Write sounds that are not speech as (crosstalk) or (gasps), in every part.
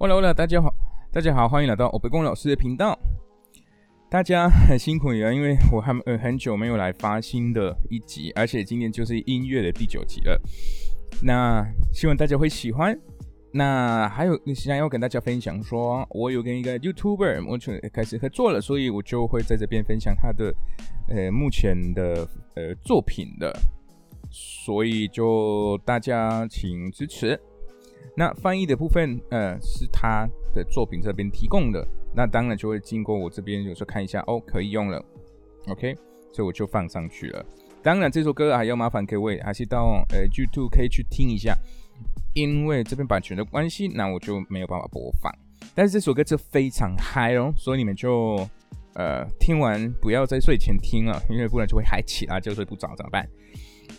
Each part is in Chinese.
Hola，Hola，大家好，大家好，欢迎来到欧北宫老师的频道。大家很辛苦了，因为我还呃很久没有来发新的一集，而且今天就是音乐的第九集了。那希望大家会喜欢。那还有想要跟大家分享，说我有跟一个 YouTuber 目前开始合作了，所以我就会在这边分享他的呃目前的呃作品的，所以就大家请支持。那翻译的部分，呃，是他的作品这边提供的，那当然就会经过我这边有时候看一下，哦，可以用了，OK，所以我就放上去了。当然这首歌还要麻烦各位，还是到呃 YouTube 可以去听一下。因为这边版权的关系，那我就没有办法播放。但是这首歌是非常嗨哦，所以你们就呃听完不要在睡前听了，因为不然就会嗨起来，就睡不着怎么办？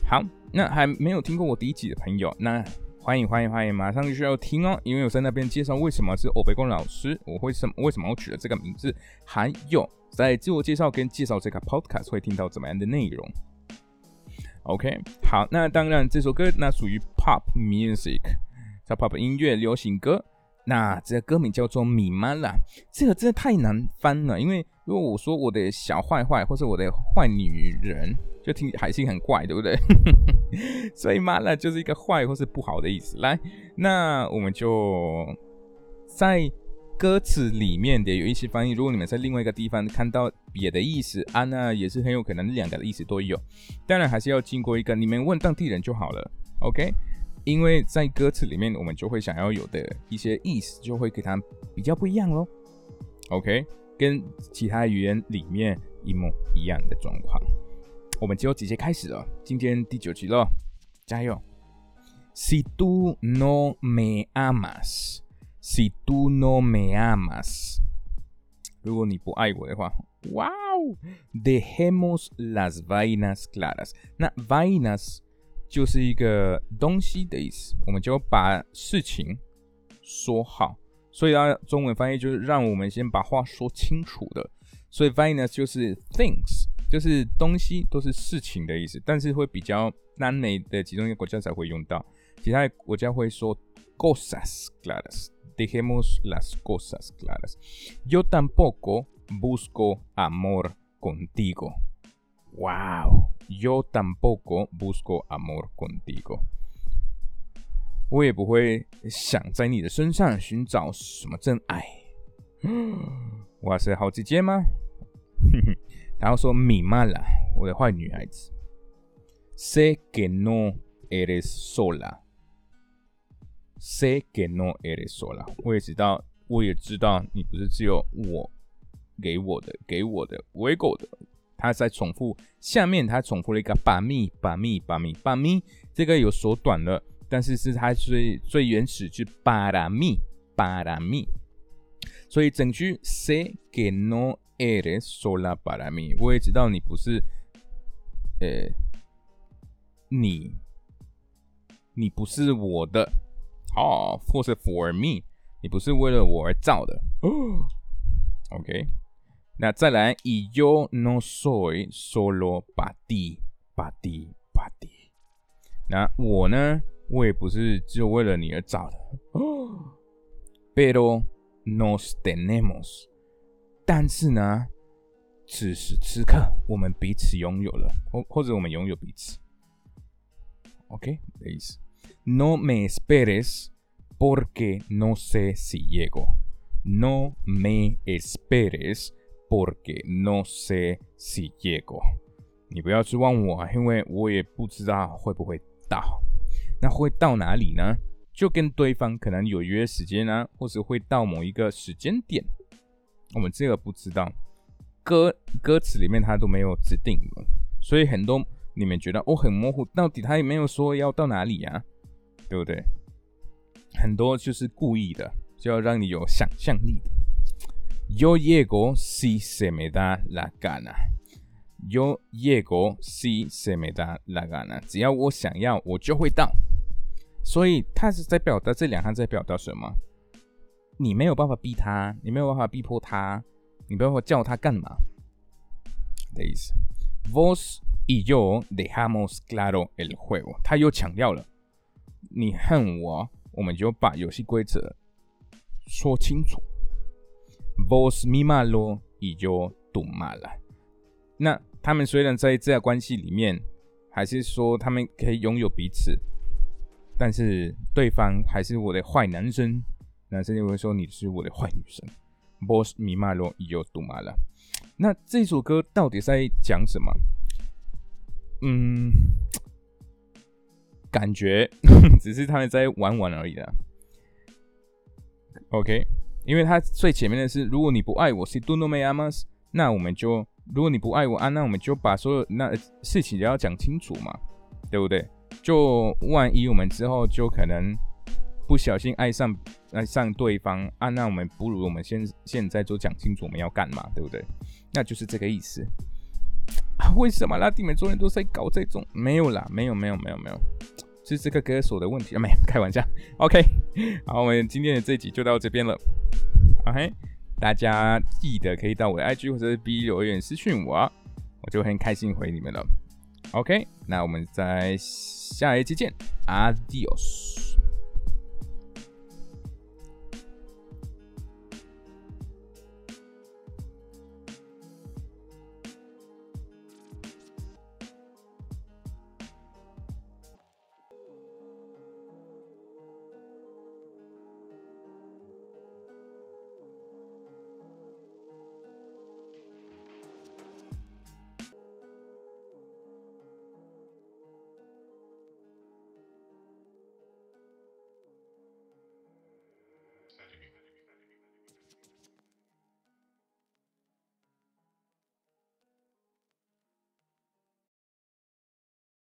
好，那还没有听过我第一集的朋友，那欢迎欢迎欢迎，马上就需要听哦，因为我在那边介绍为什么是欧北光老师，我为什么为什么我取了这个名字，还有在自我介绍跟介绍这个 podcast 会听到怎么样的内容。OK，好，那当然这首歌那属于 Pop Music，叫 Pop 音乐流行歌。那这个歌名叫做《米妈啦》，这个真的太难翻了。因为如果我说我的小坏坏，或是我的坏女人，就听还是很怪，对不对？(laughs) 所以妈啦就是一个坏或是不好的意思。来，那我们就在。歌词里面的有一些翻译，如果你们在另外一个地方看到别的意思啊，那也是很有可能两个的意思都有。当然还是要经过一个你们问当地人就好了，OK？因为在歌词里面，我们就会想要有的一些意思就会给它比较不一样喽，OK？跟其他语言里面一模一样的状况，我们就直接开始了，今天第九集了，加油！Si tú no me amas。Si tú no me amas，如果你不爱我的话，哇哦，dejemos las vainas claras。那 vainas 就是一个东西的意思，我们就把事情说好。所以啊，中文翻译就是让我们先把话说清楚的。所以翻译呢就是 things，就是东西，都是事情的意思。但是会比较南美的其中一个国家才会用到，其他国家会说 cosas claras。Dejemos las cosas claras. Yo tampoco busco amor contigo. Wow. Yo tampoco busco amor contigo. 我也不会想在你的身上寻找什么真爱。哇塞，好直接吗？然后说米妈啦，我的坏女孩子。Sé que no eres sola. Sé que no eres sola。我也知道，我也知道你不是只有我给我的，给我的，we go 的。他在重复下面，他重复了一个把咪把咪把咪把咪，这个有缩短了，但是是它最最原始是巴拉咪巴拉咪。所以整句 Sé que no eres sola para mí。我也知道你不是，呃，你，你不是我的。哦，或是 for me，你不是为了我而造的。哦 OK，那再来，yo no soy solo para ti，para ti，para ti。那我呢，我也不是只有为了你而造的。Pero nos (gasps) tenemos，但是呢，此时此刻我们彼此拥有了，或或者我们拥有彼此。OK 的意思。No me esperes porque no sé si llego. No me esperes porque no sé si llego. 你不要指望我，因为我也不知道会不会到。那会到哪里呢？就跟对方可能有约时间啊，或者会到某一个时间点。我们这个不知道，歌歌词里面它都没有指定所以很多你们觉得哦很模糊，到底他也没有说要到哪里啊？对不对？很多就是故意的，就要让你有想象力的。Yo llego si se me da la gana. Yo llego si se me da la gana. 只要我想要，我就会到。所以他是在表达这两行在表达什么？你没有办法逼他，你没有办法逼迫他，你没有办法叫他干嘛的意思。Vos y yo dejamos claro el juego。他又强调了。你恨我，我们就把游戏规则说清楚。Vos mi malo y yo tu mala。那他们虽然在这段关系里面，还是说他们可以拥有彼此，但是对方还是我的坏男生，男生就会说你是我的坏女生。Vos mi malo y yo tu mala。那这首歌到底在讲什么？嗯。感觉 (laughs) 只是他们在玩玩而已啦。OK，因为他最前面的是，如果你不爱我，是 do no me amas，那我们就如果你不爱我啊，那我们就把所有那事情都要讲清楚嘛，对不对？就万一我们之后就可能不小心爱上爱上对方啊，那我们不如我们现现在就讲清楚我们要干嘛，对不对？那就是这个意思。为什么拉丁美洲人都在搞这种？没有啦，没有，没有，没有，没有，是这个歌手的问题啊！没，开玩笑。OK，好，我们今天的这集就到这边了。OK，大家记得可以到我的 IG 或者是 B 留言私讯我，我就很开心回你们了。OK，那我们在下一期见，Adios。